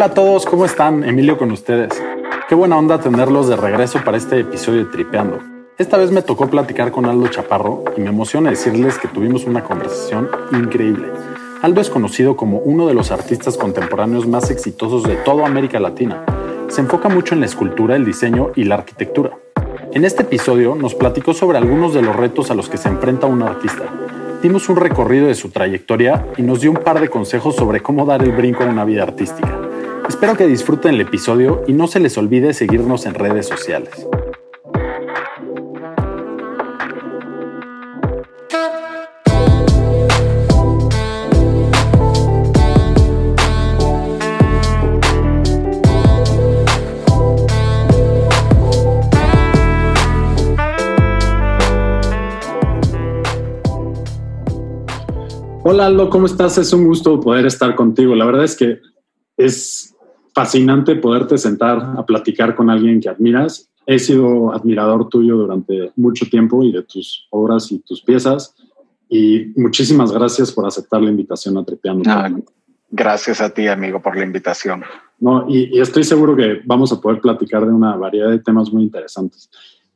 Hola a todos, ¿cómo están? Emilio con ustedes. Qué buena onda tenerlos de regreso para este episodio de Tripeando. Esta vez me tocó platicar con Aldo Chaparro y me emociona decirles que tuvimos una conversación increíble. Aldo es conocido como uno de los artistas contemporáneos más exitosos de toda América Latina. Se enfoca mucho en la escultura, el diseño y la arquitectura. En este episodio nos platicó sobre algunos de los retos a los que se enfrenta un artista. Dimos un recorrido de su trayectoria y nos dio un par de consejos sobre cómo dar el brinco a una vida artística. Espero que disfruten el episodio y no se les olvide seguirnos en redes sociales. Hola Aldo, ¿cómo estás? Es un gusto poder estar contigo. La verdad es que es fascinante poderte sentar a platicar con alguien que admiras. He sido admirador tuyo durante mucho tiempo y de tus obras y tus piezas. Y muchísimas gracias por aceptar la invitación a Trepeando. gracias a ti, amigo, por la invitación. No, y, estoy seguro que vamos a poder platicar de una variedad de temas muy interesantes.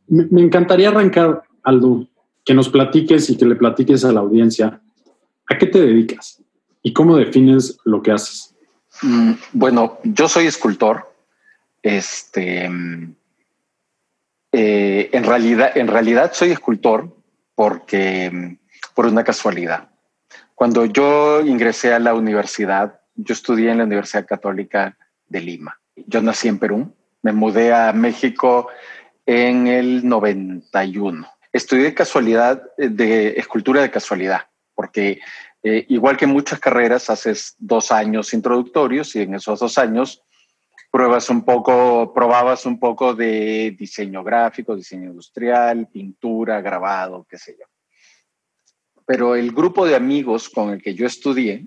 Me, me encantaría arrancar, Aldo, que nos platiques y que le platiques a la audiencia ¿A qué te dedicas? ¿Y cómo defines lo que haces? Mm, bueno, yo soy escultor. Este, eh, en, realidad, en realidad soy escultor porque por una casualidad. Cuando yo ingresé a la universidad, yo estudié en la Universidad Católica de Lima. Yo nací en Perú, me mudé a México en el 91. Estudié casualidad de escultura de casualidad porque eh, igual que muchas carreras, haces dos años introductorios y en esos dos años pruebas un poco, probabas un poco de diseño gráfico, diseño industrial, pintura, grabado, qué sé yo. Pero el grupo de amigos con el que yo estudié,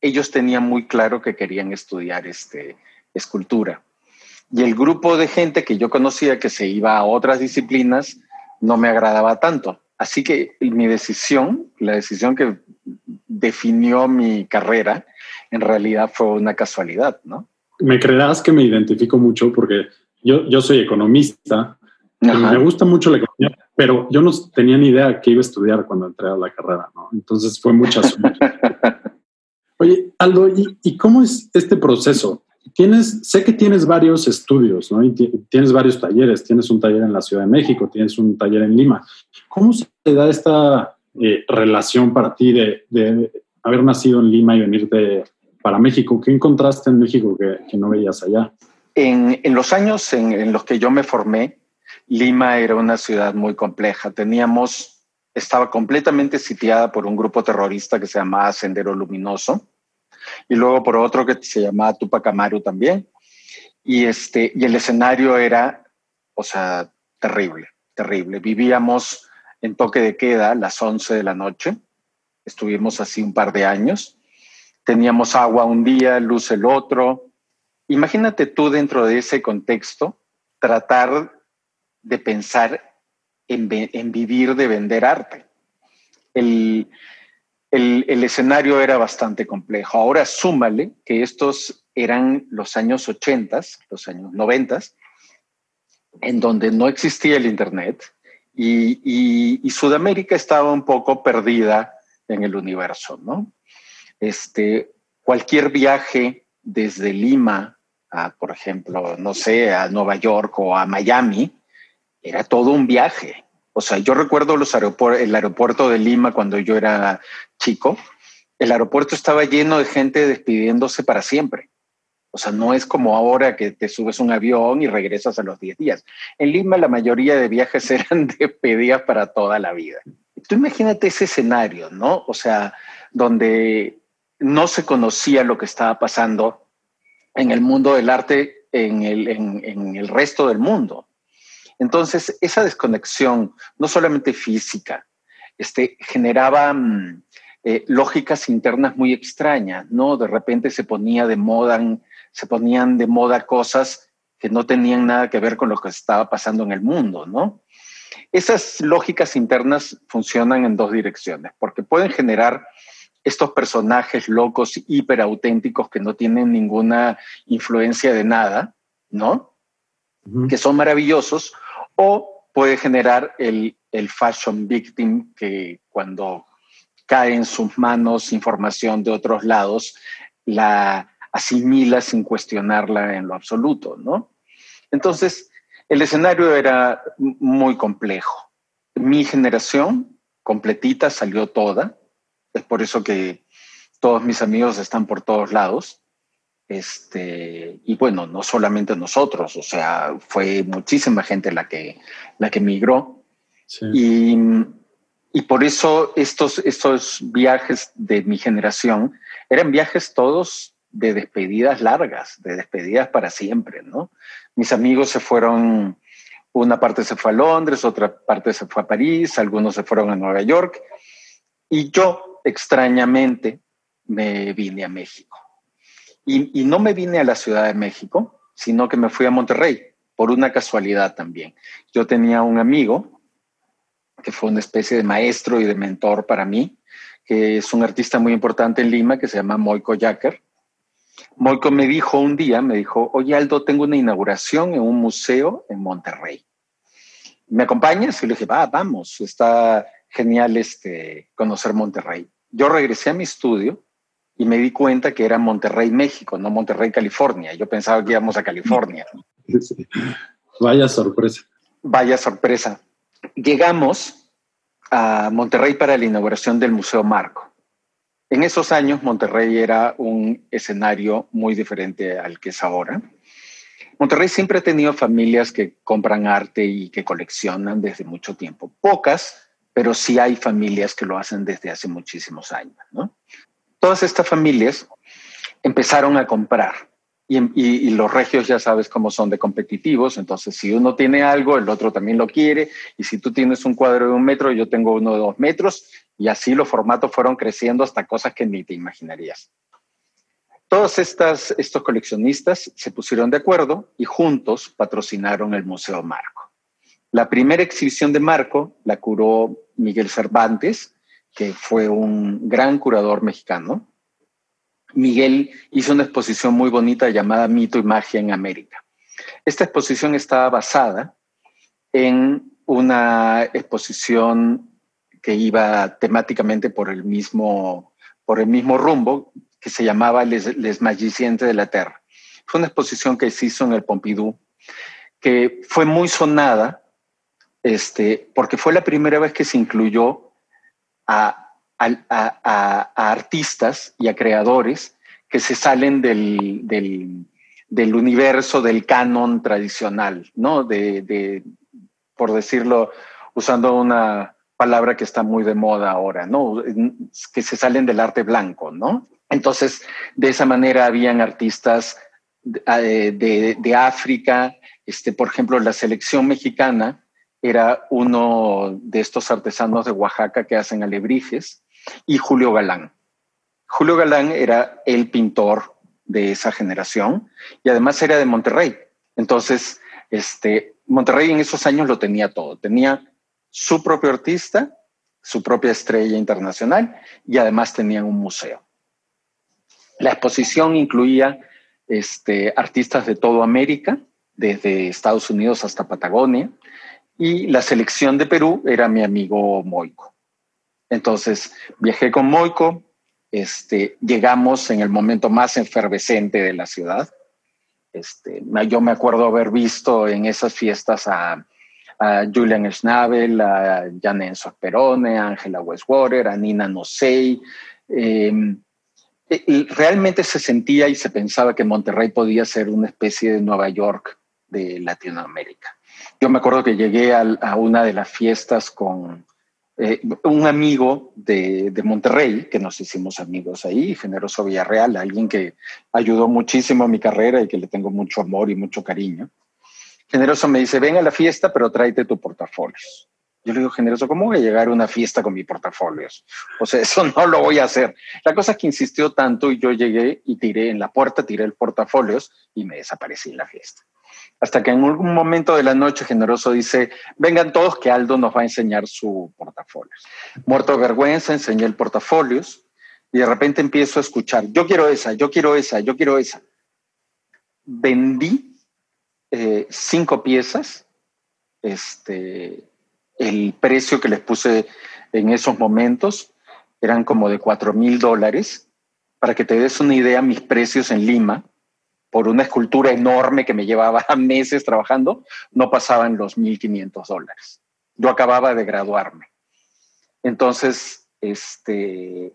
ellos tenían muy claro que querían estudiar este, escultura. Y el grupo de gente que yo conocía que se iba a otras disciplinas no me agradaba tanto. Así que mi decisión, la decisión que definió mi carrera, en realidad fue una casualidad, ¿no? Me creerás que me identifico mucho porque yo, yo soy economista, y me gusta mucho la economía, pero yo no tenía ni idea qué iba a estudiar cuando entré a la carrera, ¿no? Entonces fue mucha suerte. Oye, Aldo, ¿y, ¿y, cómo es este proceso? Tienes, sé que tienes varios estudios, ¿no? Y tienes varios talleres, tienes un taller en la Ciudad de México, tienes un taller en Lima. ¿Cómo se da esta eh, relación para ti de, haber nacido en Lima y venirte para México? ¿Qué encontraste en México que, no veías allá? En, los años en, en, los que yo me formé, Lima era una ciudad muy compleja. Teníamos, estaba completamente sitiada por un grupo terrorista que se llamaba Sendero Luminoso y luego por otro que se llamaba Tupac Amaru también. Y, este, y el escenario era, o sea, terrible, terrible. Vivíamos en toque de queda a las 11 de la noche. Estuvimos así un par de años. Teníamos agua un día, luz el otro. Imagínate tú dentro de ese contexto tratar de pensar en, en vivir de vender arte. El, el, escenario era bastante complejo. Ahora súmale que estos eran los años 80, los años 90, en donde no existía el Internet y, Sudamérica estaba un poco perdida en el universo, ¿no? Este, cualquier viaje desde Lima a, por ejemplo, no sé, a Nueva York o a Miami, era todo un viaje. O sea, yo recuerdo los el aeropuerto de Lima cuando yo era chico. El aeropuerto estaba lleno de gente despidiéndose para siempre. O sea, no es como ahora que te subes un avión y regresas a los 10 días. En Lima la mayoría de viajes eran despedidas para toda la vida. Tú imagínate ese escenario, ¿no? O sea, donde no se conocía lo que estaba pasando en el mundo del arte en el, en el resto del mundo. Entonces, esa desconexión, no solamente física, este, generaba mm, eh, lógicas internas muy extrañas, ¿no? De repente se ponía de moda, se ponían de moda cosas que no tenían nada que ver con lo que estaba pasando en el mundo, ¿no? Esas lógicas internas funcionan en dos direcciones, porque pueden generar estos personajes locos, hiperauténticos que no tienen ninguna influencia de nada, ¿no? Que son maravillosos, o puede generar el, el fashion victim que cuando cae en sus manos información de otros lados, la asimila sin cuestionarla en lo absoluto, ¿no? Entonces, el escenario era muy complejo. Mi generación completita salió toda, es por eso que todos mis amigos están por todos lados. Este, y bueno, no solamente nosotros, o sea, fue muchísima gente la que, la que migró. Y, y, por eso estos, estos viajes de mi generación eran viajes todos de despedidas largas, de despedidas para siempre, ¿no? Mis amigos se fueron, una parte se fue a Londres, otra parte se fue a París, algunos se fueron a Nueva York, y yo, extrañamente, me vine a México. Y, no me vine a la Ciudad de México, sino que me fui a Monterrey, por una casualidad también. Yo tenía un amigo que fue una especie de maestro y de mentor para mí, que es un artista muy importante en Lima, que se llama Moico Yacker. Moico me dijo un día, me dijo, oye Aldo, tengo una inauguración en un museo en Monterrey. ¿Me acompañas? Y le dije, va, vamos, está genial este, conocer Monterrey. Yo regresé a mi estudio y me di cuenta que era Monterrey, México, no Monterrey, California. Yo pensaba que íbamos a California. Vaya sorpresa. Vaya sorpresa. Llegamos a Monterrey para la inauguración del Museo Marco. En esos años Monterrey era un escenario muy diferente al que es ahora. Monterrey siempre ha tenido familias que compran arte y que coleccionan desde mucho tiempo. Pocas, pero sí hay familias que lo hacen desde hace muchísimos años. Todas estas familias empezaron a comprar y, los regios ya sabes cómo son de competitivos, entonces si uno tiene algo, el otro también lo quiere, y si tú tienes un cuadro de un metro, yo tengo uno de dos metros, y así los formatos fueron creciendo hasta cosas que ni te imaginarías. Todos estos coleccionistas se pusieron de acuerdo y juntos patrocinaron el Museo Marco. La primera exhibición de Marco la curó Miguel Cervantes, que fue un gran curador mexicano, Miguel hizo una exposición muy bonita llamada Mito y Magia en América. Esta exposición estaba basada en una exposición que iba temáticamente por el mismo, por el mismo rumbo, que se llamaba Les, Les de la Terra. Fue una exposición que se hizo en el Pompidou, que fue muy sonada, este, porque fue la primera vez que se incluyó a artistas y a creadores que se salen del, del, universo, del canon tradicional, ¿no? De, por decirlo, usando una palabra que está muy de moda ahora, ¿no? Que se salen del arte blanco, ¿no? Entonces, de esa manera habían artistas de, de, de África, este, por ejemplo, la selección mexicana era uno de estos artesanos de Oaxaca que hacen alebrijes y Julio Galán. Julio Galán era el pintor de esa generación y además era de Monterrey. Entonces, este, Monterrey en esos años lo tenía todo. Tenía su propio artista, su propia estrella internacional y además tenían un museo. La exposición incluía este, artistas de toda América, desde Estados Unidos hasta Patagonia, y la selección de Perú era mi amigo Moico. Entonces viajé con Moico, este, llegamos en el momento más efervescente de la ciudad. Este, yo me acuerdo haber visto en esas fiestas a, Julian Schnabel, a Jan Enzo a Angela Westwater, a Nina Nosei. Em, realmente se sentía y se pensaba que Monterrey podía ser una especie de Nueva York de Latinoamérica. Yo me acuerdo que llegué a una de las fiestas con, eh, un amigo de, Monterrey, que nos hicimos amigos ahí, Generoso Villarreal, alguien que ayudó muchísimo a mi carrera y que le tengo mucho amor y mucho cariño. Generoso me dice, ven a la fiesta, pero tráete tu portafolios. Yo le digo, Generoso, ¿cómo voy a llegar a una fiesta con mi portafolios? O sea, eso no lo voy a hacer. La cosa es que insistió tanto y yo llegué y tiré en la puerta, tiré el portafolios y me desaparecí en la fiesta hasta que en algún momento de la noche Generoso dice, vengan todos que Aldo nos va a enseñar su portafolio. Muerto de vergüenza, enseñé el portafolio Y de repente empiezo a escuchar, yo quiero esa, yo quiero esa, yo quiero esa. Vendí eh, cinco piezas, este, el precio que les puse en esos momentos eran como de cuatro mil dólares. Para que te des una idea, mis precios en Lima, por una escultura enorme que me llevaba meses trabajando, no pasaban los 1.500 dólares. Yo acababa de graduarme. Entonces, este,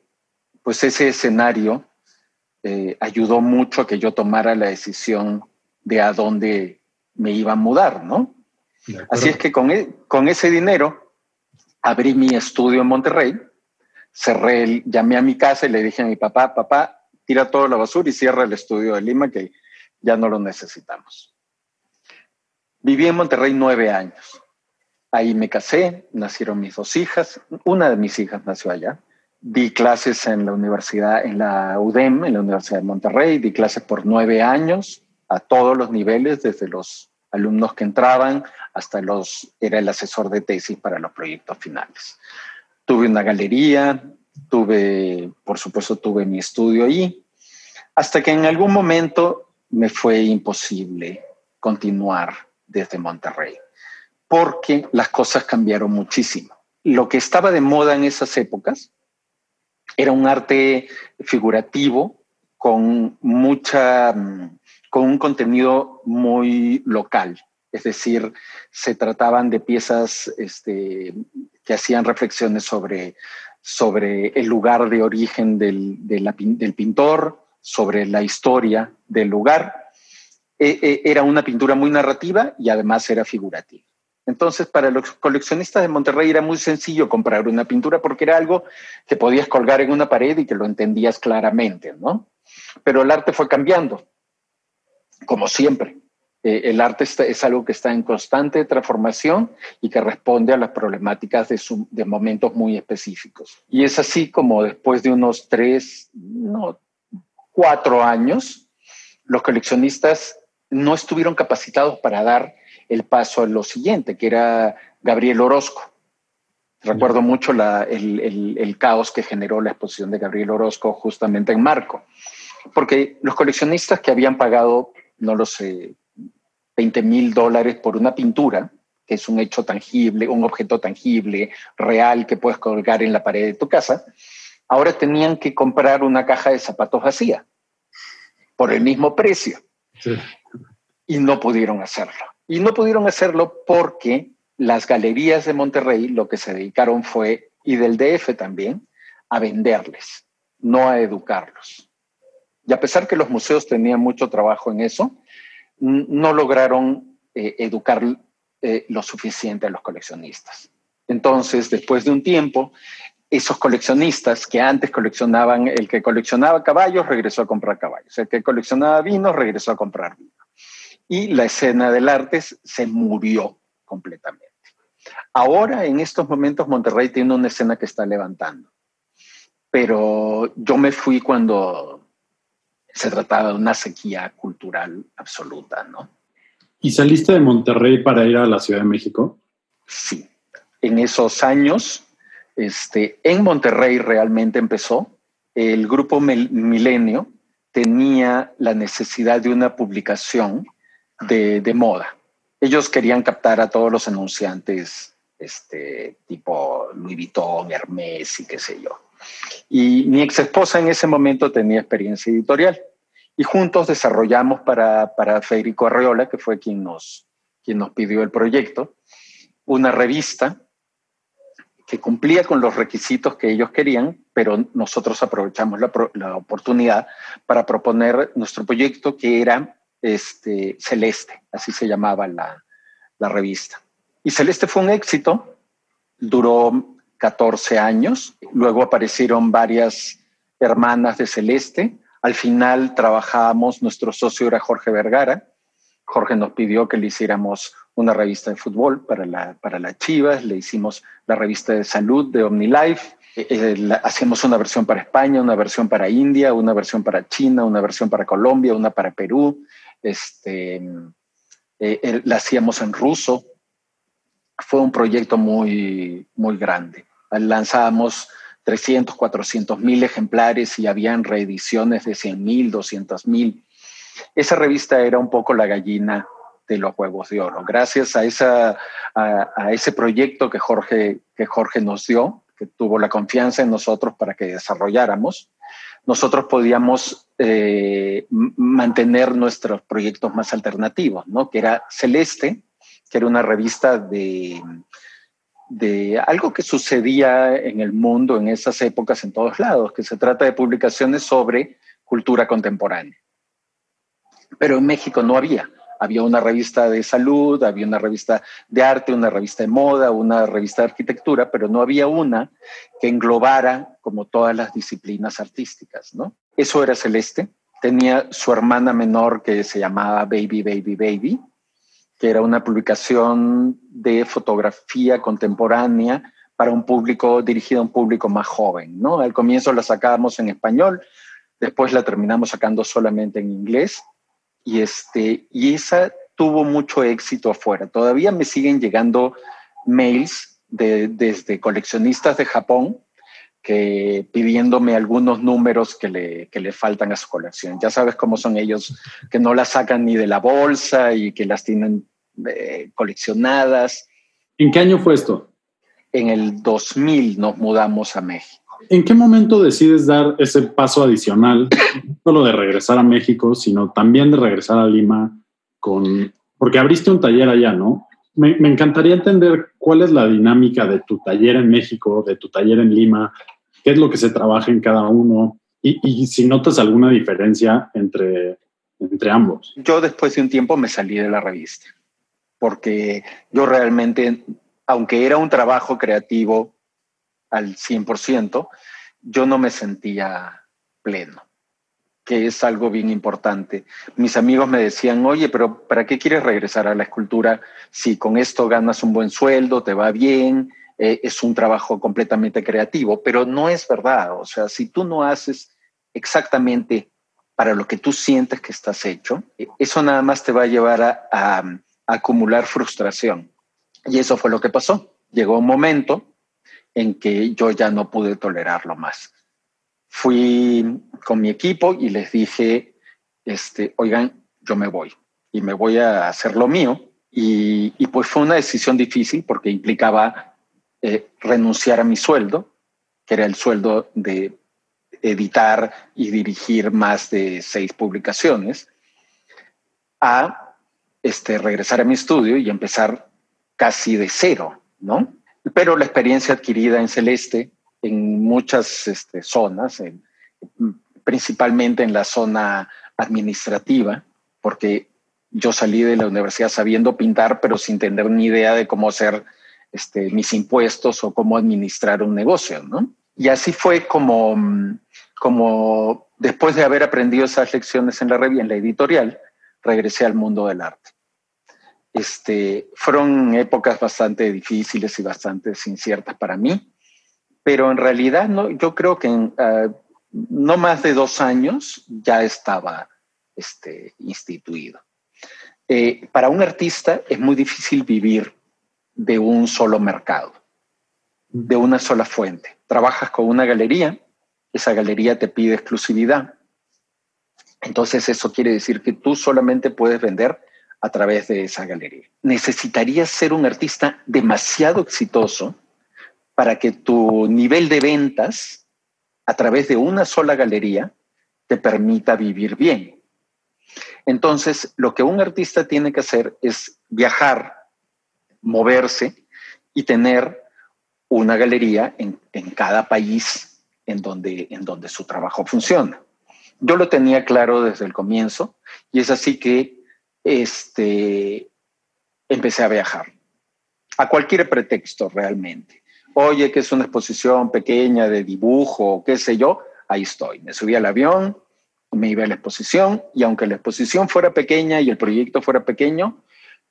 pues ese escenario eh, ayudó mucho a que yo tomara la decisión de a dónde me iba a mudar, ¿no? Así es que con, e, con ese dinero abrí mi estudio en Monterrey, cerré, llamé a mi casa y le dije a mi papá, papá, tira toda la basura y cierra el estudio de Lima que ya no lo necesitamos. Viví en Monterrey nueve años. Ahí me casé, nacieron mis dos hijas, una de mis hijas nació allá. Di clases en la universidad, en la UDEM, en la Universidad de Monterrey, di clases por nueve años a todos los niveles, desde los alumnos que entraban hasta los, era el asesor de tesis para los proyectos finales. Tuve una galería, tuve, por supuesto, tuve mi estudio allí, hasta que en algún momento me fue imposible continuar desde Monterrey, porque las cosas cambiaron muchísimo. Lo que estaba de moda en esas épocas era un arte figurativo con mucha con un contenido muy local, es decir, se trataban de piezas este, que hacían reflexiones sobre, sobre el lugar de origen del, del pintor, sobre la historia del lugar. E, e, era una pintura muy narrativa y además era figurativa. Entonces, para los coleccionistas de Monterrey era muy sencillo comprar una pintura porque era algo que podías colgar en una pared y que lo entendías claramente, ¿no? Pero el arte fue cambiando como siempre. Eh, el arte es algo que está en constante transformación y que responde a las problemáticas de, de, momentos muy específicos. Y es así como después de unos tres, no, cuatro años, los coleccionistas no estuvieron capacitados para dar el paso a lo siguiente, que era Gabriel Orozco. Recuerdo mucho el, el, el, caos que generó la exposición de Gabriel Orozco justamente en Marco, porque los coleccionistas que habían pagado no lo sé, 20 mil dólares por una pintura, que es un hecho tangible, un objeto tangible, real, que puedes colgar en la pared de tu casa, ahora tenían que comprar una caja de zapatos vacía por el mismo precio. Y no pudieron hacerlo. Y no pudieron hacerlo porque las galerías de Monterrey lo que se dedicaron fue, y del DF también, a venderles, no a educarlos. Y a pesar que los museos tenían mucho trabajo en eso, no lograron eh, educar eh, lo suficiente a los coleccionistas. Entonces, después de un tiempo, esos coleccionistas que antes coleccionaban, el que coleccionaba caballos regresó a comprar caballos, el que coleccionaba vinos regresó a comprar vino. Y la escena del arte se murió completamente. Ahora, en estos momentos, Monterrey tiene una escena que está levantando. Pero yo me fui cuando se trataba de una sequía cultural absoluta, ¿no? ¿Y saliste de Monterrey para ir a la Ciudad de México? Sí. En esos años, este, en Monterrey realmente empezó. El grupo Milenio tenía la necesidad de una publicación de, moda. Ellos querían captar a todos los anunciantes, este, tipo Louis Vuitton, Hermès y qué sé yo. Y mi ex esposa en ese momento tenía experiencia editorial y juntos desarrollamos para, para Federico Arreola, que fue quien nos, quien nos pidió el proyecto, una revista que cumplía con los requisitos que ellos querían, pero nosotros aprovechamos la, la oportunidad para proponer nuestro proyecto que era este, Celeste, así se llamaba la, la revista. Y Celeste fue un éxito, duró 14 años. Luego aparecieron varias hermanas de Celeste. Al final trabajamos, nuestro socio era Jorge Vergara. Jorge nos pidió que le hiciéramos una revista de fútbol para la, para las Chivas, le hicimos la revista de salud de OmniLife, eh, eh hacemos una versión para España, una versión para India, una versión para China, una versión para Colombia, una para Perú, este, eh, la hacíamos en ruso. Fue un proyecto muy, muy grande lanzábamos 300, 400 mil ejemplares y habían reediciones de 100 mil, 200 mil. Esa revista era un poco la gallina de los huevos de oro. Gracias a, a, ese proyecto que Jorge, que Jorge nos dio, que tuvo la confianza en nosotros para que desarrolláramos, nosotros podíamos eh, mantener nuestros proyectos más alternativos, ¿no? que era Celeste, que era una revista de, de algo que sucedía en el mundo en esas épocas en todos lados, que se trata de publicaciones sobre cultura contemporánea. Pero en México no había. Había una revista de salud, había una revista de arte, una revista de moda, una revista de arquitectura, pero no había una que englobara como todas las disciplinas artísticas, ¿no? Eso era Celeste. Tenía su hermana menor que se llamaba Baby, Baby, Baby, que era una publicación de fotografía contemporánea para un público, dirigido a un público más joven, ¿no? Al comienzo la sacábamos en español, después la terminamos sacando solamente en inglés y, este, y esa tuvo mucho éxito afuera. Todavía me siguen llegando mails de, desde coleccionistas de Japón que pidiéndome algunos números que le, que le faltan a su colección. Ya sabes cómo son ellos, que no las sacan ni de la bolsa y que las tienen eh, coleccionadas. ¿En qué año fue esto? En el 2000 nos mudamos a México. ¿En qué momento decides dar ese paso adicional, no solo de regresar a México, sino también de regresar a Lima con, porque abriste un taller allá, ¿no? Me, encantaría entender cuál es la dinámica de tu taller en México, de tu taller en Lima, qué es lo que se trabaja en cada uno y, y si notas alguna diferencia entre, entre ambos. Yo después de un tiempo me salí de la revista, porque yo realmente, aunque era un trabajo creativo, al 100%, yo no me sentía pleno, que es algo bien importante. Mis amigos me decían, oye, pero ¿para qué quieres regresar a la escultura si con esto ganas un buen sueldo, te va bien, eh, es un trabajo completamente creativo? Pero no es verdad, o sea, si tú no haces exactamente para lo que tú sientes que estás hecho, eso nada más te va a llevar a acumular frustración. Y eso fue lo que pasó. Llegó un momento en que yo ya no pude tolerarlo más. Fui con mi equipo y les dije, este, oigan, yo me voy y me voy a hacer lo mío. Y, pues fue una decisión difícil porque implicaba eh, renunciar a mi sueldo, que era el sueldo de editar y dirigir más de seis publicaciones, a este, regresar a mi estudio y empezar casi de cero, ¿no? Pero la experiencia adquirida en Celeste, en muchas este, zonas, principalmente en la zona administrativa, porque yo salí de la universidad sabiendo pintar, pero sin tener ni idea de cómo hacer este, mis impuestos o cómo administrar un negocio, ¿no? Y así fue como, como después de haber aprendido esas lecciones en la en la editorial, regresé al mundo del arte. Este, fueron épocas bastante difíciles y bastante inciertas para mí, pero en realidad no, yo creo que en uh, no más de dos años ya estaba este, instituido. Eh, para un artista es muy difícil vivir de un solo mercado, de una sola fuente. Trabajas con una galería, esa galería te pide exclusividad. Entonces eso quiere decir que tú solamente puedes vender a través de esa galería. Necesitarías ser un artista demasiado exitoso para que tu nivel de ventas a través de una sola galería te permita vivir bien. Entonces, lo que un artista tiene que hacer es viajar, moverse y tener una galería en, en cada país en donde, en donde su trabajo funciona. Yo lo tenía claro desde el comienzo y es así que este, empecé a viajar, a cualquier pretexto realmente. Oye, que es una exposición pequeña de dibujo, qué sé yo, ahí estoy. Me subí al avión, me iba a la exposición y aunque la exposición fuera pequeña y el proyecto fuera pequeño,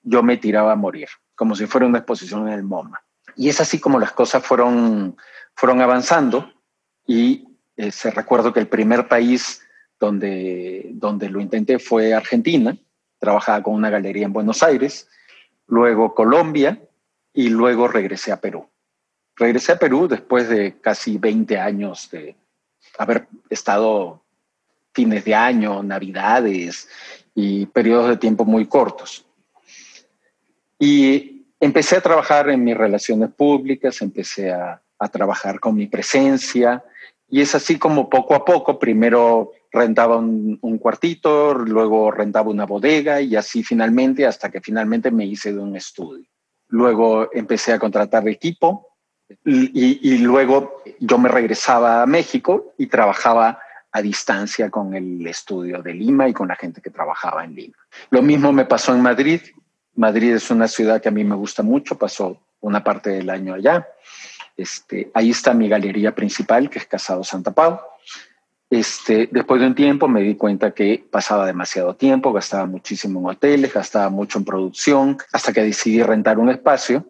yo me tiraba a morir, como si fuera una exposición en el MoMA. Y es así como las cosas fueron, fueron avanzando y se recuerdo que el primer país donde, donde lo intenté fue Argentina trabajaba con una galería en Buenos Aires, luego Colombia y luego regresé a Perú. regresé a Perú después de casi 20 años de haber estado fines de año, navidades y periodos de tiempo muy cortos. Y empecé a trabajar en mis relaciones públicas, empecé a, a trabajar con mi presencia y es así como poco a poco, primero rentaba un, cuartito, luego rentaba una bodega y así finalmente, hasta que finalmente me hice de un estudio. Luego empecé a contratar equipo y, y, luego yo me regresaba a México y trabajaba a distancia con el estudio de Lima y con la gente que trabajaba en Lima. Lo mismo me pasó en Madrid. Madrid es una ciudad que a mí me gusta mucho, pasó una parte del año allá. Este, ahí está mi galería principal, que es Casado Santa Pau. Este, después de un tiempo me di cuenta que pasaba demasiado tiempo, gastaba muchísimo en hoteles, gastaba mucho en producción, hasta que decidí rentar un espacio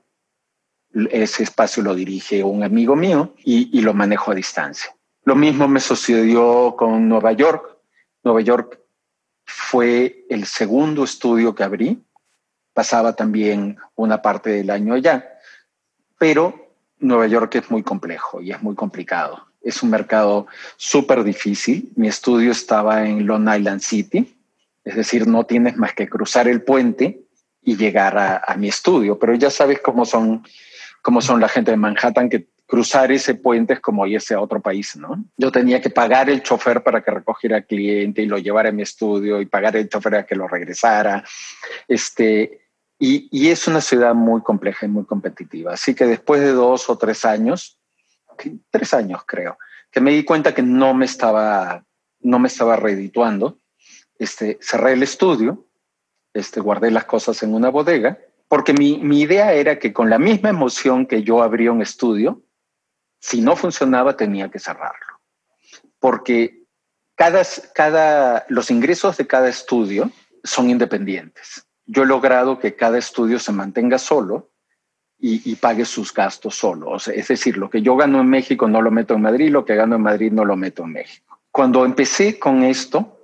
ese espacio lo dirige un amigo mío y, y, lo manejo a distancia. Lo mismo me sucedió con Nueva York. Nueva York fue el segundo estudio que abrí. Pasaba también una parte del año allá, pero Nueva York es muy complejo y es muy complicado. Es un mercado súper difícil. Mi estudio estaba en Long Island City, es decir, no tienes más que cruzar el puente y llegar a, mi estudio, pero ya sabes cómo son como son la gente de Manhattan, que cruzar ese puente es como irse a otro país, ¿no? Yo tenía que pagar el chofer para que recogiera al cliente y lo llevara a mi estudio y pagar el chofer a que lo regresara. Este, y, es una ciudad muy compleja y muy competitiva. Así que después de dos o tres años, tres años creo, que me di cuenta que no me estaba, no me estaba redituando, este, cerré el estudio, este, guardé las cosas en una bodega porque mi, mi, idea era que con la misma emoción que yo abría un estudio, si no funcionaba tenía que cerrarlo. Porque cada, cada, los ingresos de cada estudio son independientes. Yo he logrado que cada estudio se mantenga solo y, pague sus gastos solo. O sea, es decir, lo que yo gano en México no lo meto en Madrid, lo que gano en Madrid no lo meto en México. Cuando empecé con esto,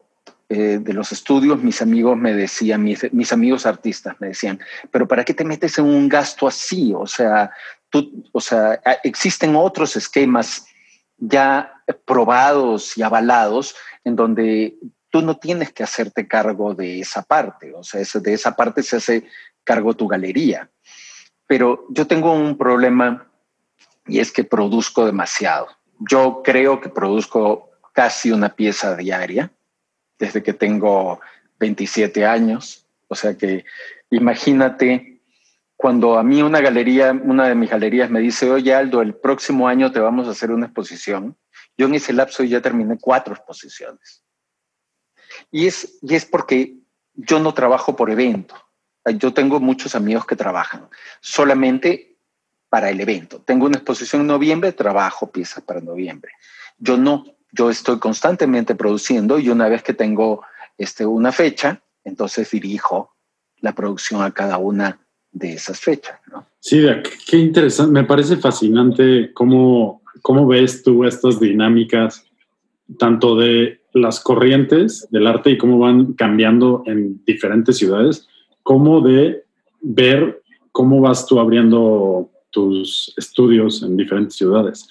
eh, de los estudios, mis amigos me decían, mis, mis, amigos artistas me decían, pero ¿para qué te metes en un gasto así? O sea, tú, o sea, existen otros esquemas ya probados y avalados en donde tú no tienes que hacerte cargo de esa parte, o sea, de esa parte se hace cargo tu galería. Pero yo tengo un problema y es que produzco demasiado. Yo creo que produzco casi una pieza diaria desde que tengo 27 años. O sea que imagínate cuando a mí una galería, una de mis galerías me dice, oye Aldo, el próximo año te vamos a hacer una exposición. Yo en ese lapso ya terminé cuatro exposiciones. Y es, y es porque yo no trabajo por evento. Yo tengo muchos amigos que trabajan solamente para el evento. Tengo una exposición en noviembre, trabajo piezas para noviembre. Yo no, yo estoy constantemente produciendo y una vez que tengo este, una fecha, entonces dirijo la producción a cada una de esas fechas. ¿no? Sí, qué interesante. Me parece fascinante cómo, cómo ves tú estas dinámicas, tanto de las corrientes del arte y cómo van cambiando en diferentes ciudades, como de ver cómo vas tú abriendo tus estudios en diferentes ciudades.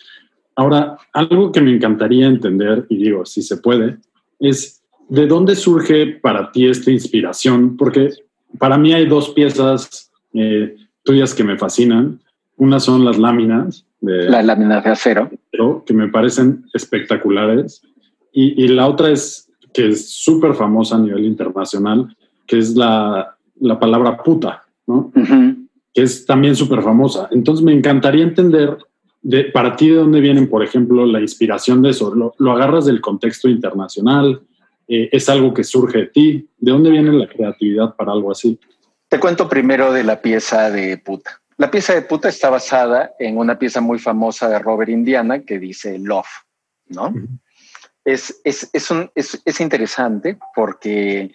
Ahora, algo que me encantaría entender, y digo, si se puede, es de dónde surge para ti esta inspiración, porque para mí hay dos piezas eh, tuyas que me fascinan. Una son las láminas. De, las láminas de acero. Que me parecen espectaculares. Y, y la otra es que es súper famosa a nivel internacional, que es la, la palabra puta, ¿no? Uh -huh. Que es también súper famosa. Entonces me encantaría entender de, para ti, ¿de dónde vienen, por ejemplo, la inspiración de eso? ¿Lo, lo agarras del contexto internacional? Eh, ¿Es algo que surge de ti? ¿De dónde viene la creatividad para algo así? Te cuento primero de la pieza de puta. La pieza de puta está basada en una pieza muy famosa de Robert Indiana que dice Love, ¿no? Uh -huh. es, es, es, un, es, es, interesante porque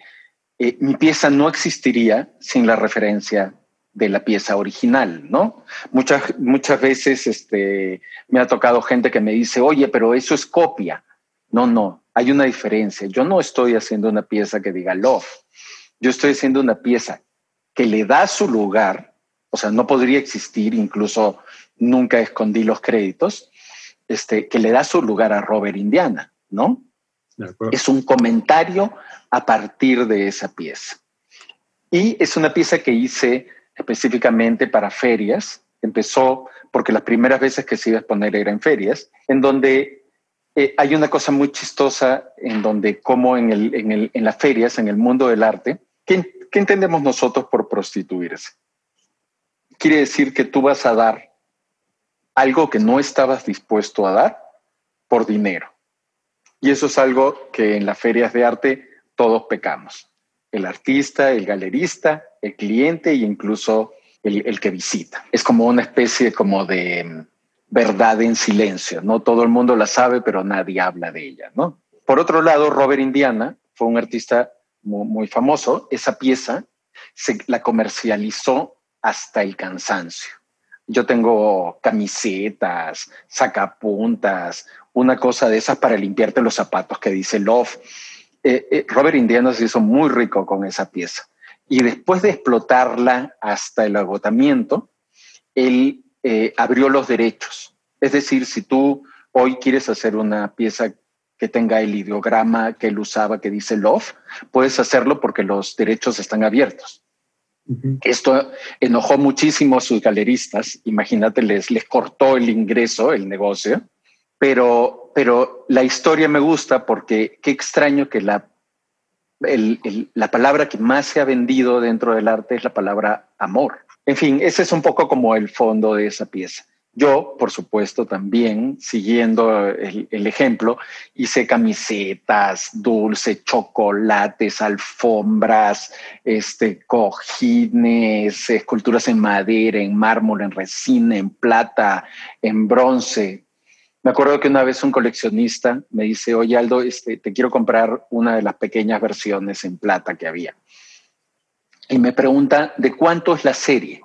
eh, mi pieza no existiría sin la referencia de la pieza original, ¿no? Muchas, muchas veces este, me ha tocado gente que me dice, oye, pero eso es copia. No, no, hay una diferencia. Yo no estoy haciendo una pieza que diga love. Yo estoy haciendo una pieza que le da su lugar, o sea, no podría existir incluso nunca escondí los créditos, este, que le da su lugar a Robert Indiana, ¿no? Es un comentario a partir de esa pieza. Y es una pieza que hice específicamente para ferias. Empezó porque las primeras veces que se iba a exponer era en ferias, en donde eh, hay una cosa muy chistosa en donde como en, el, en, el, en las ferias, en el mundo del arte, ¿qué, ¿qué entendemos nosotros por prostituirse? Quiere decir que tú vas a dar algo que no estabas dispuesto a dar por dinero. Y eso es algo que en las ferias de arte todos pecamos. El artista, el galerista, el cliente e incluso el, que visita. Es como una especie como de mm, verdad en silencio, ¿no? Todo el mundo la sabe, pero nadie habla de ella, ¿no? Por otro lado, Robert Indiana fue un artista muy, muy famoso. Esa pieza se la comercializó hasta el cansancio. Yo tengo camisetas, sacapuntas, una cosa de esas para limpiarte los zapatos que dice Love. Eh, eh, Robert Indiana se hizo muy rico con esa pieza. Y después de explotarla hasta el agotamiento, él eh, abrió los derechos. Es decir, si tú hoy quieres hacer una pieza que tenga el ideograma que él usaba que dice Love, puedes hacerlo porque los derechos están abiertos. Esto enojó muchísimo a sus galeristas, imagínate, les, les cortó el ingreso, el negocio, pero, pero la historia me gusta porque qué extraño que la, la palabra que más se ha vendido dentro del arte es la palabra amor. En fin, ese es un poco como el fondo de esa pieza. Yo, por supuesto, también, siguiendo el, ejemplo, hice camisetas, dulces, chocolates, alfombras, este, cojines, esculturas en madera, en mármol, en resina, en plata, en bronce. Me acuerdo que una vez un coleccionista me dice, oye Aldo, este, te quiero comprar una de las pequeñas versiones en plata que había. Y me pregunta, ¿de cuánto es la serie?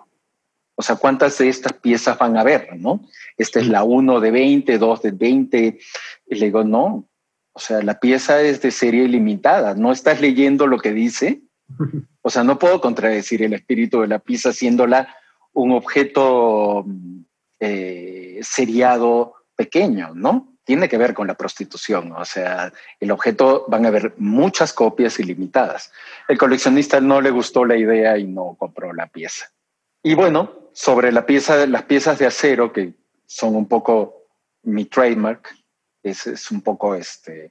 O sea, ¿cuántas de estas piezas van a haber? ¿no? Esta es la 1 de 20, 2 de 20. Y le digo, no, o sea, la pieza es de serie limitada. No estás leyendo lo que dice. O sea, no puedo contradecir el espíritu de la pieza haciéndola un objeto eh, seriado pequeño, ¿no? Tiene que ver con la prostitución. O sea, el objeto van a haber muchas copias ilimitadas. El coleccionista no le gustó la idea y no compró la pieza. Y bueno, sobre las piezas de acero, que son un poco mi trademark, es, un poco este,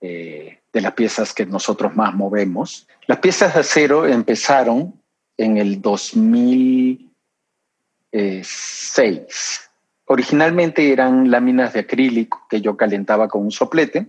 eh, de las piezas que nosotros más movemos. Las piezas de acero empezaron en el 2006. Originalmente eran láminas de acrílico que yo calentaba con un soplete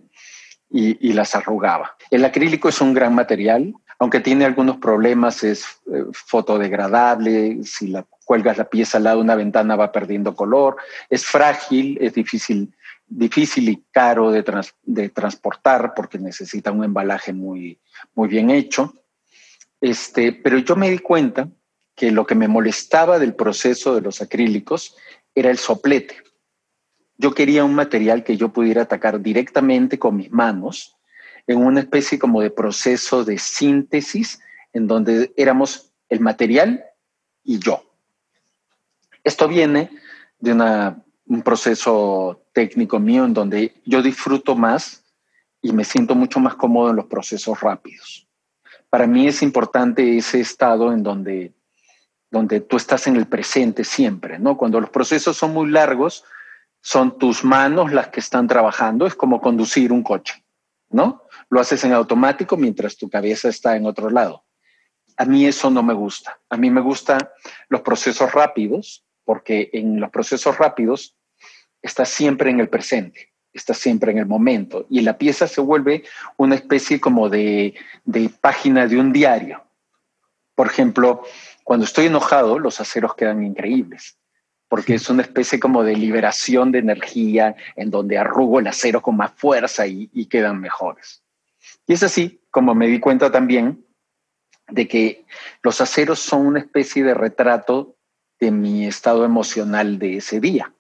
y las arrugaba. El acrílico es un gran material, aunque tiene algunos problemas, es eh, fotodegradable, si la cuelgas la pieza al lado de una ventana va perdiendo color, es frágil, es difícil, difícil y caro de, de transportar porque necesita un embalaje muy, muy bien hecho. Este, pero yo me di cuenta que lo que me molestaba del proceso de los acrílicos era el soplete. Yo quería un material que yo pudiera atacar directamente con mis manos en una especie como de proceso de síntesis en donde éramos el material y yo. Esto viene de un proceso técnico mío en donde yo disfruto más y me siento mucho más cómodo en los procesos rápidos. Para mí es importante ese estado en donde, donde tú estás en el presente siempre, ¿no? Cuando los procesos son muy largos, son tus manos las que están trabajando, es como conducir un coche, ¿no? Lo haces en automático mientras tu cabeza está en otro lado. A mí eso no me gusta. A mí me gustan los procesos rápidos, porque en los procesos rápidos estás siempre en el presente, estás siempre en el momento, y la pieza se vuelve una especie como de, de página de un diario. Por ejemplo, cuando estoy enojado, los aceros quedan increíbles porque es una especie como de liberación de energía en donde arrugo el acero con más fuerza y, y, quedan mejores. Y es así como me di cuenta también de que los aceros son una especie de retrato de mi estado emocional de ese día.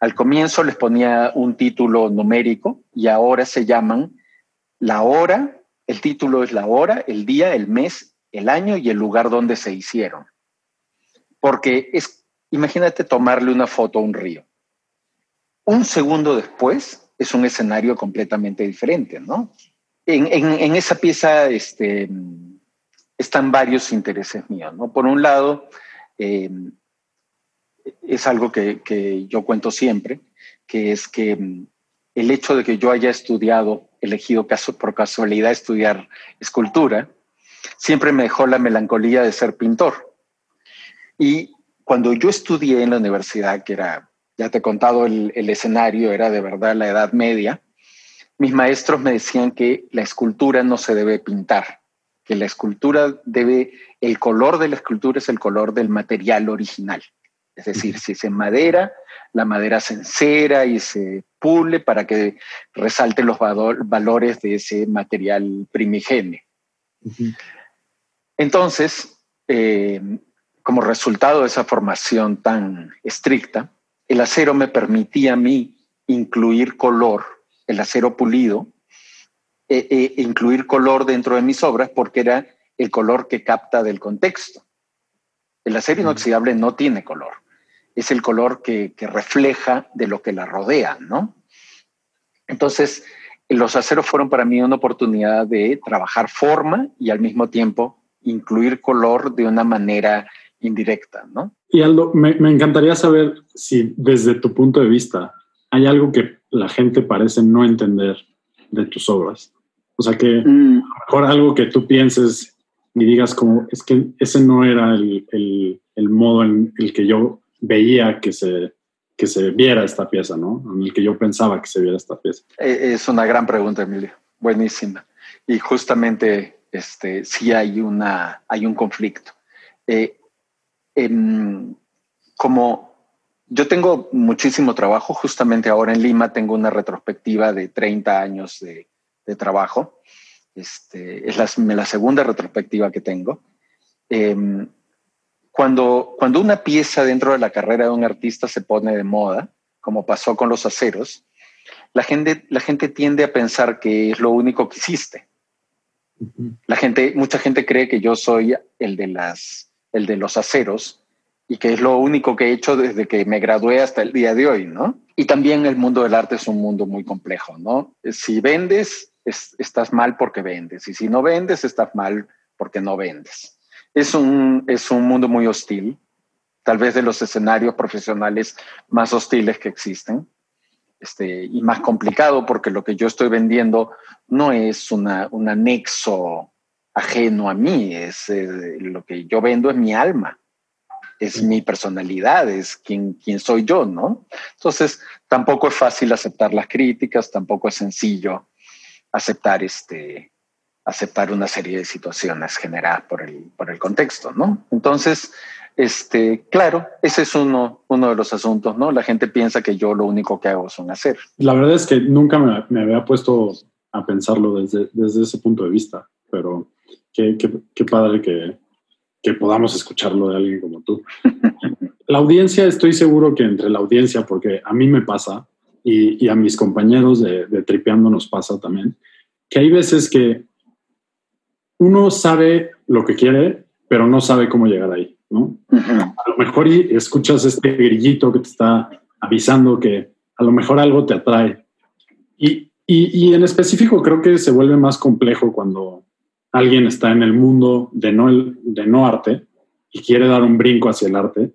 Al comienzo les ponía un título numérico y ahora se llaman la hora, el título es la hora, el día, el mes, el año y el lugar donde se hicieron. Porque es imagínate tomarle una foto a un río. Un segundo después es un escenario completamente diferente, ¿no? En, esa pieza este, están varios intereses míos, ¿no? Por un lado, eh, es algo que, yo cuento siempre, que es que mm, el hecho de que yo haya estudiado, elegido caso, por casualidad estudiar escultura, siempre me dejó la melancolía de ser pintor. Y cuando yo estudié en la universidad, que era, ya te he contado el, el escenario, era de verdad la Edad Media, mis maestros me decían que la escultura no se debe pintar, que la escultura debe, el color de la escultura es el color del material original. Es decir, si se madera, la madera se encera y se pule para que resalte los valores de ese material primigenio. Entonces, eh, como resultado de esa formación tan estricta, el acero me permitía a mí incluir color, el acero pulido, e, e incluir color dentro de mis obras porque era el color que capta del contexto. El acero inoxidable no tiene color es el color que, refleja de lo que la rodea, ¿no? Entonces, los aceros fueron para mí una oportunidad de trabajar forma y al mismo tiempo incluir color de una manera indirecta, ¿no? Y Aldo, me, encantaría saber si desde tu punto de vista hay algo que la gente parece no entender de tus obras. O sea, que mm. mejor algo que tú pienses y digas como, es que ese no era el, el modo en el que yo veía que se, que se viera esta pieza, ¿no? En el que yo pensaba que se viera esta pieza. Eh, es una gran pregunta, Emilio. Buenísima. Y justamente este, sí hay, una, hay un conflicto. Eh, em, como yo tengo muchísimo trabajo, justamente ahora en Lima tengo una retrospectiva de 30 años de, trabajo. Este, es la, la, segunda retrospectiva que tengo. Em, cuando, cuando una pieza dentro de la carrera de un artista se pone de moda, como pasó con los aceros, la gente, la gente tiende a pensar que es lo único que existe. La gente, mucha gente cree que yo soy el de, las, el de los aceros y que es lo único que he hecho desde que me gradué hasta el día de hoy, ¿no? Y también el mundo del arte es un mundo muy complejo, ¿no? Si vendes, estás mal porque vendes, y si no vendes, estás mal porque no vendes es un, es un mundo muy hostil, tal vez de los escenarios profesionales más hostiles que existen. Este, y más complicado porque lo que yo estoy vendiendo no es una, un anexo ajeno a mí, es eh, lo que yo vendo es mi alma, es mi personalidad, es quien, quien soy yo, ¿no? Entonces, tampoco es fácil aceptar las críticas, tampoco es sencillo aceptar este, aceptar una serie de situaciones generadas por el, por el contexto, ¿no? Entonces, este, claro, ese es uno, uno de los asuntos, ¿no? La gente piensa que yo lo único que hago son hacer. La verdad es que nunca me, había puesto a pensarlo desde, desde ese punto de vista, pero qué, qué, qué padre que, que podamos escucharlo de alguien como tú. la audiencia, estoy seguro que entre la audiencia, porque a mí me pasa y, y a mis compañeros de, de Tripeando nos pasa también, que hay veces que uno sabe lo que quiere, pero no sabe cómo llegar ahí, ¿no? A lo mejor escuchas este grillito que te está avisando que a lo mejor algo te atrae. Y, y, en específico creo que se vuelve más complejo cuando alguien está en el mundo de no, de no arte y quiere dar un brinco hacia el arte,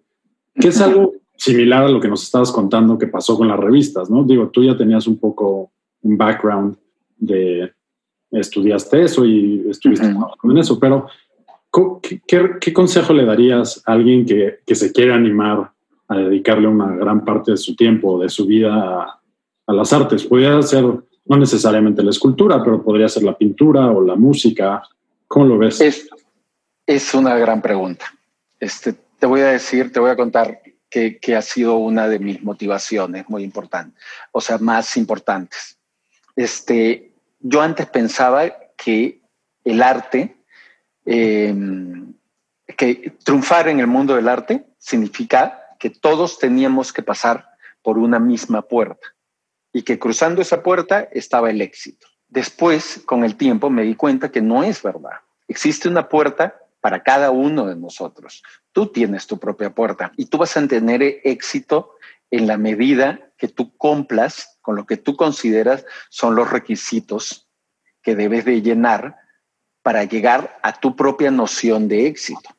que es algo similar a lo que nos estabas contando que pasó con las revistas, ¿no? Digo, tú ya tenías un poco un background de, estudiaste eso y estuviste en eso, pero ¿qué, consejo le darías a alguien que, se quiere animar a dedicarle una gran parte de su tiempo, de su vida a, las artes? Podría ser no necesariamente la escultura, pero podría ser la pintura o la música. ¿Cómo lo ves? Es, es una gran pregunta. Este, te voy a decir, te voy a contar que, que, ha sido una de mis motivaciones muy importantes, o sea, más importantes. Este, yo antes pensaba que el arte, eh, que triunfar en el mundo del arte significa que todos teníamos que pasar por una misma puerta y que cruzando esa puerta estaba el éxito. Después, con el tiempo, me di cuenta que no es verdad. Existe una puerta para cada uno de nosotros. Tú tienes tu propia puerta y tú vas a tener éxito en la medida que tú cumplas con lo que tú consideras son los requisitos que debes de llenar para llegar a tu propia noción de éxito.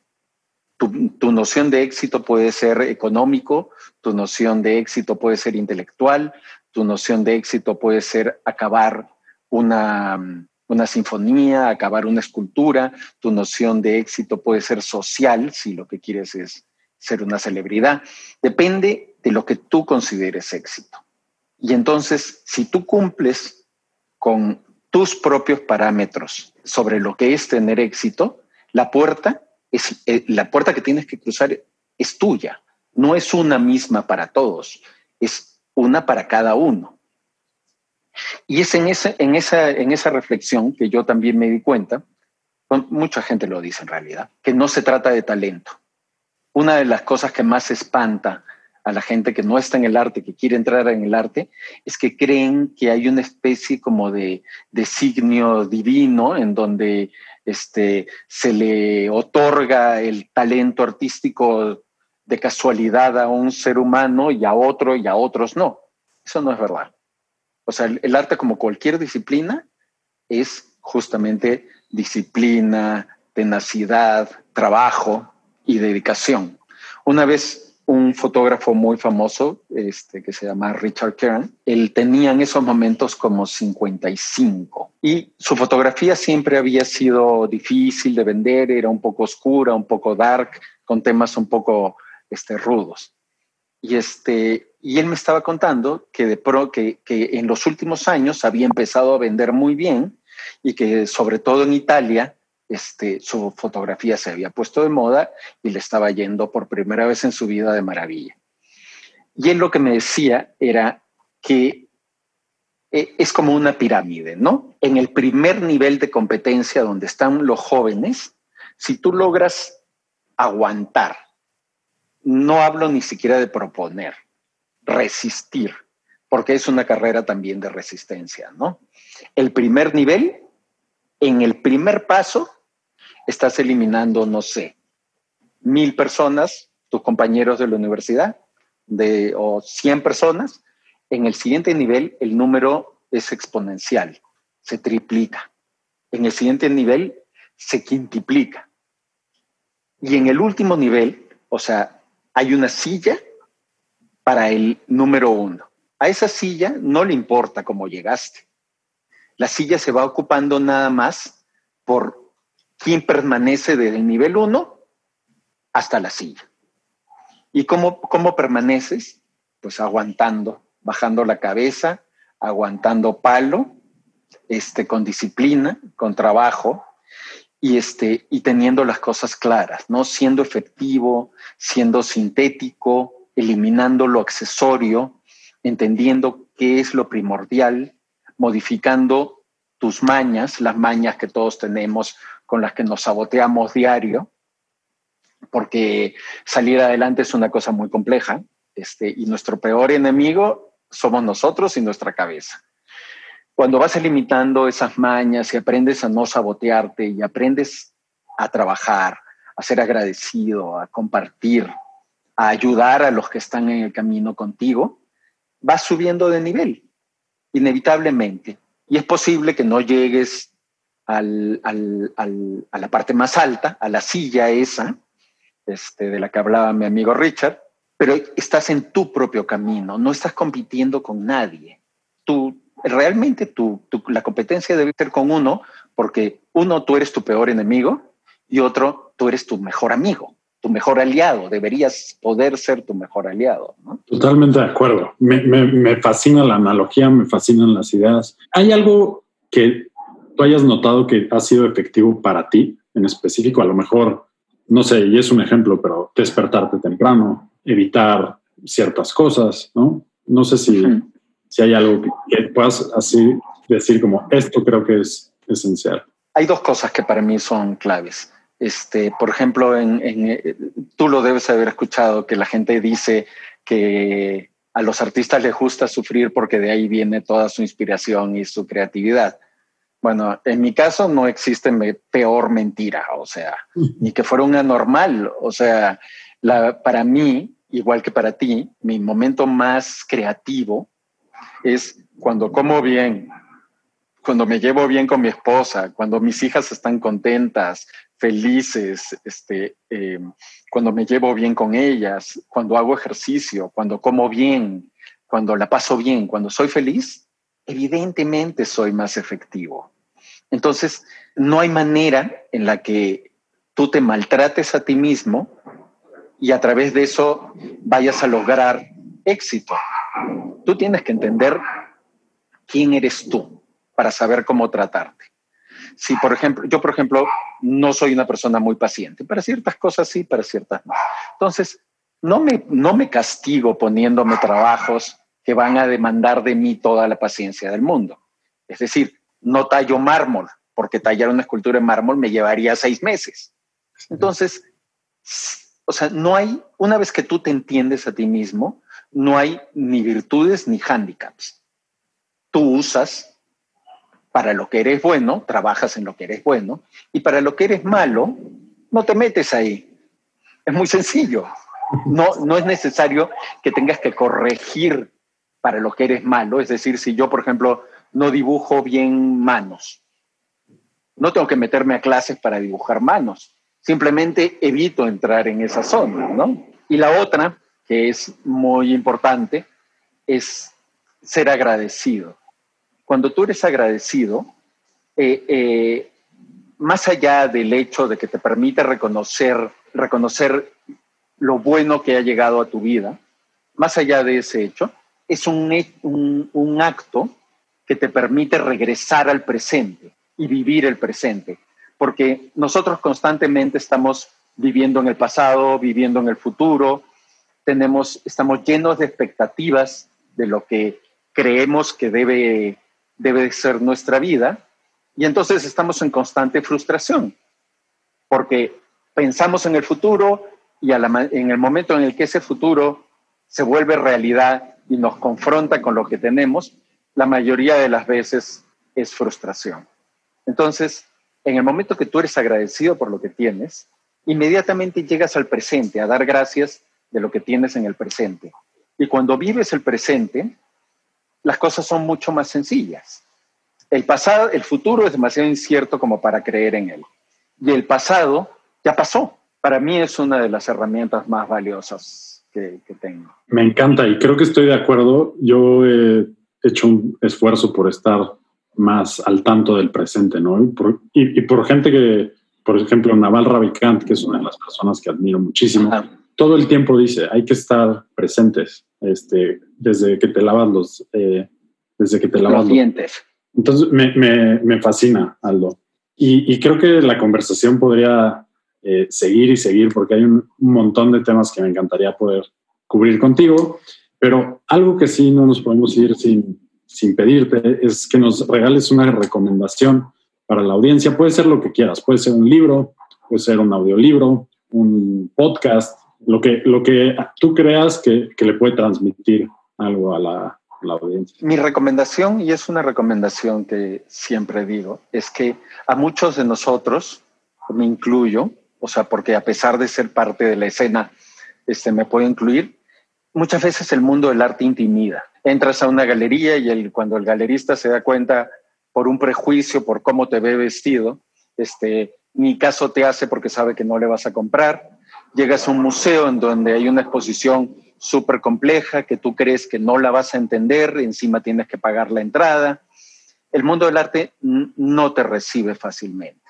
Tu, noción de éxito puede ser económico, tu noción de éxito puede ser intelectual, tu noción de éxito puede ser acabar una, una sinfonía, acabar una escultura, tu noción de éxito puede ser social, si lo que quieres es ser una celebridad. Depende de lo que tú consideres éxito. Y entonces, si tú cumples con tus propios parámetros sobre lo que es tener éxito, la puerta es eh, la puerta que tienes que cruzar es tuya, no es una misma para todos, es una para cada uno. Y es en, ese, en, esa, en esa reflexión que yo también me di cuenta, mucha gente lo dice en realidad, que no se trata de talento. Una de las cosas que más espanta a la gente que no está en el arte, que quiere entrar en el arte, es que creen que hay una especie como de designio divino en donde este, se le otorga el talento artístico de casualidad a un ser humano y a otro y a otros no. Eso no es verdad. O sea, el arte como cualquier disciplina es justamente disciplina, tenacidad, trabajo y dedicación. Una vez un fotógrafo muy famoso este, que se llama Richard Kern. Él tenía en esos momentos como 55 y su fotografía siempre había sido difícil de vender, era un poco oscura, un poco dark, con temas un poco este, rudos. Y, este, y él me estaba contando que, de pro, que, que en los últimos años había empezado a vender muy bien y que sobre todo en Italia este, su fotografía se había puesto de moda y le estaba yendo por primera vez en su vida de maravilla. Y él lo que me decía era que eh, es como una pirámide, ¿no? En el primer nivel de competencia donde están los jóvenes, si tú logras aguantar, no hablo ni siquiera de proponer, resistir, porque es una carrera también de resistencia, ¿no? El primer nivel, en el primer paso, estás eliminando, no sé, mil personas, tus compañeros de la universidad, de, o 100 personas, en el siguiente nivel el número es exponencial, se triplica. En el siguiente nivel se quintuplica. Y en el último nivel, o sea, hay una silla para el número uno. A esa silla no le importa cómo llegaste. La silla se va ocupando nada más por quién permanece desde el nivel 1 hasta la silla. ¿Y cómo, cómo permaneces? Pues aguantando, bajando la cabeza, aguantando palo, este, con disciplina, con trabajo y, este, y teniendo las cosas claras, ¿no? Siendo efectivo, siendo sintético, eliminando lo accesorio, entendiendo qué es lo primordial, modificando tus mañas, las mañas que todos tenemos con las que nos saboteamos diario, porque salir adelante es una cosa muy compleja, este, y nuestro peor enemigo somos nosotros y nuestra cabeza. Cuando vas limitando esas mañas y aprendes a no sabotearte y aprendes a trabajar, a ser agradecido, a compartir, a ayudar a los que están en el camino contigo, vas subiendo de nivel, inevitablemente. Y es posible que no llegues al, al, a la parte más alta, a la silla esa, este, de la que hablaba mi amigo Richard, pero estás en tu propio camino, no estás compitiendo con nadie. Tú, realmente tú, la competencia debe ser con uno, porque uno, tú eres tu peor enemigo y otro, tú eres tu mejor amigo, tu mejor aliado. Deberías poder ser tu mejor aliado. Totalmente de acuerdo. Me, me, me fascina la analogía, me fascinan las ideas. Hay algo que tú hayas notado que ha sido efectivo para ti en específico, a lo mejor, no sé, y es un ejemplo, pero despertarte temprano, evitar ciertas cosas, ¿no? No sé si, si hay algo que, puedas así decir como esto creo que es esencial. Hay dos cosas que para mí son claves. Este, por ejemplo, en, en, tú lo debes haber escuchado, que la gente dice que a los artistas les gusta sufrir porque de ahí viene toda su inspiración y su creatividad. Bueno, en mi caso no existe peor mentira, o sea, ni que fuera una normal. O sea, la, para mí, igual que para ti, mi momento más creativo es cuando como bien, cuando me llevo bien con mi esposa, cuando mis hijas están contentas, felices, este, eh, cuando me llevo bien con ellas, cuando hago ejercicio, cuando como bien, cuando la paso bien, cuando soy feliz, evidentemente soy más efectivo. Entonces, no hay manera en la que tú te maltrates a ti mismo y a través de eso vayas a lograr éxito. Tú tienes que entender quién eres tú para saber cómo tratarte. Si, por ejemplo, yo, por ejemplo, no soy una persona muy paciente, para ciertas cosas sí, para ciertas no. Entonces, no me, no me castigo poniéndome trabajos que van a demandar de mí toda la paciencia del mundo. Es decir, no tallo mármol, porque tallar una escultura en mármol me llevaría seis meses. Entonces, o sea, no hay, una vez que tú te entiendes a ti mismo, no hay ni virtudes ni hándicaps. Tú usas para lo que eres bueno, trabajas en lo que eres bueno, y para lo que eres malo, no te metes ahí. Es muy sencillo. No, no es necesario que tengas que corregir para lo que eres malo. Es decir, si yo, por ejemplo, no dibujo bien manos. No tengo que meterme a clases para dibujar manos. Simplemente evito entrar en esa zona, ¿no? Y la otra, que es muy importante, es ser agradecido. Cuando tú eres agradecido, eh, eh, más allá del hecho de que te permite reconocer, reconocer lo bueno que ha llegado a tu vida, más allá de ese hecho, es un, un acto que te permite regresar al presente y vivir el presente. Porque nosotros constantemente estamos viviendo en el pasado, viviendo en el futuro, tenemos, estamos llenos de expectativas de lo que creemos que debe, debe ser nuestra vida y entonces estamos en constante frustración porque pensamos en el futuro y en el momento en el que ese futuro se vuelve realidad y nos confronta con lo que tenemos, la mayoría de las veces es frustración. Entonces, en el momento que tú eres agradecido por lo que tienes, inmediatamente llegas al presente, a dar gracias de lo que tienes en el presente. Y cuando vives el presente, las cosas son mucho más sencillas. El pasado, el futuro es demasiado incierto como para creer en él. Y el pasado ya pasó. Para mí es una de las herramientas más valiosas que, que tengo. Me encanta y creo que estoy de acuerdo. Yo he hecho un esfuerzo por estar más al tanto del presente, ¿no? Y por, gente que, por ejemplo, Naval Ravikant, que es una de las personas que admiro muchísimo, todo el tiempo dice, hay que estar presentes, este, desde que te lavas los, eh, desde que te lavas los dientes. Entonces, me, me, me fascina, Aldo. Y, y, creo que la conversación podría eh, seguir y seguir porque hay un, un montón de temas que me encantaría poder cubrir contigo, pero algo que sí no nos podemos ir sin, sin pedirte es que nos regales una recomendación para la audiencia. Puede ser lo que quieras, puede ser un libro, puede ser un audiolibro, un podcast, lo que, lo que tú creas que, que le puede transmitir algo a la, la audiencia. Mi recomendación, y es una recomendación que siempre digo, es que a muchos de nosotros, me incluyo, o sea, porque a pesar de ser parte de la escena, este, me puedo incluir, muchas veces el mundo del arte intimida entras a una galería y el, cuando el galerista se da cuenta por un prejuicio, por cómo te ve vestido, este, ni caso te hace porque sabe que no le vas a comprar. Llegas a un museo en donde hay una exposición súper compleja que tú crees que no la vas a entender, encima tienes que pagar la entrada. El mundo del arte no te recibe fácilmente.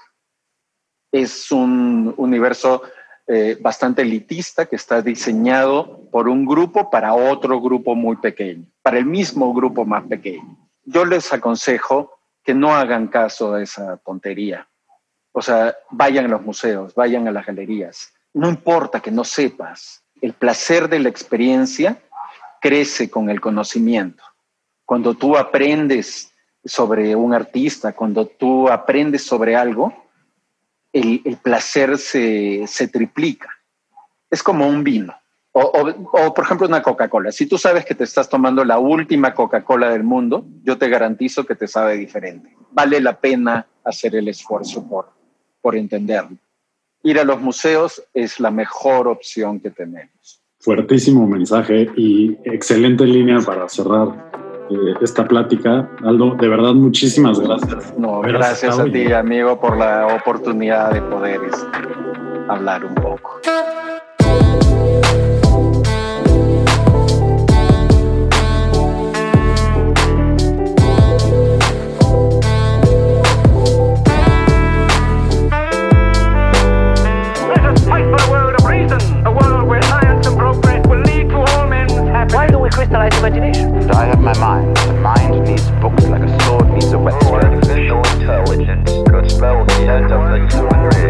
Es un universo eh, bastante elitista que está diseñado por un grupo para otro grupo muy pequeño, para el mismo grupo más pequeño. Yo les aconsejo que no hagan caso a esa tontería. O sea, vayan a los museos, vayan a las galerías. No importa que no sepas, el placer de la experiencia crece con el conocimiento. Cuando tú aprendes sobre un artista, cuando tú aprendes sobre algo, el, placer se, triplica. Es como un vino. o, por ejemplo, una Coca-Cola. Si tú sabes que te estás tomando la última Coca-Cola del mundo, yo te garantizo que te sabe diferente. Vale la pena hacer el esfuerzo por, entenderlo. Ir a los museos es la mejor opción que tenemos. Fuertísimo mensaje y excelente línea para cerrar eh, esta plática. Aldo, de verdad, muchísimas gracias. No, gracias a ti, amigo, por la oportunidad de poder este, hablar un poco. crystallized imagination. I have my mind. The mind needs books like a sword needs a weapon. Artificial intelligence could spell the end of the human race.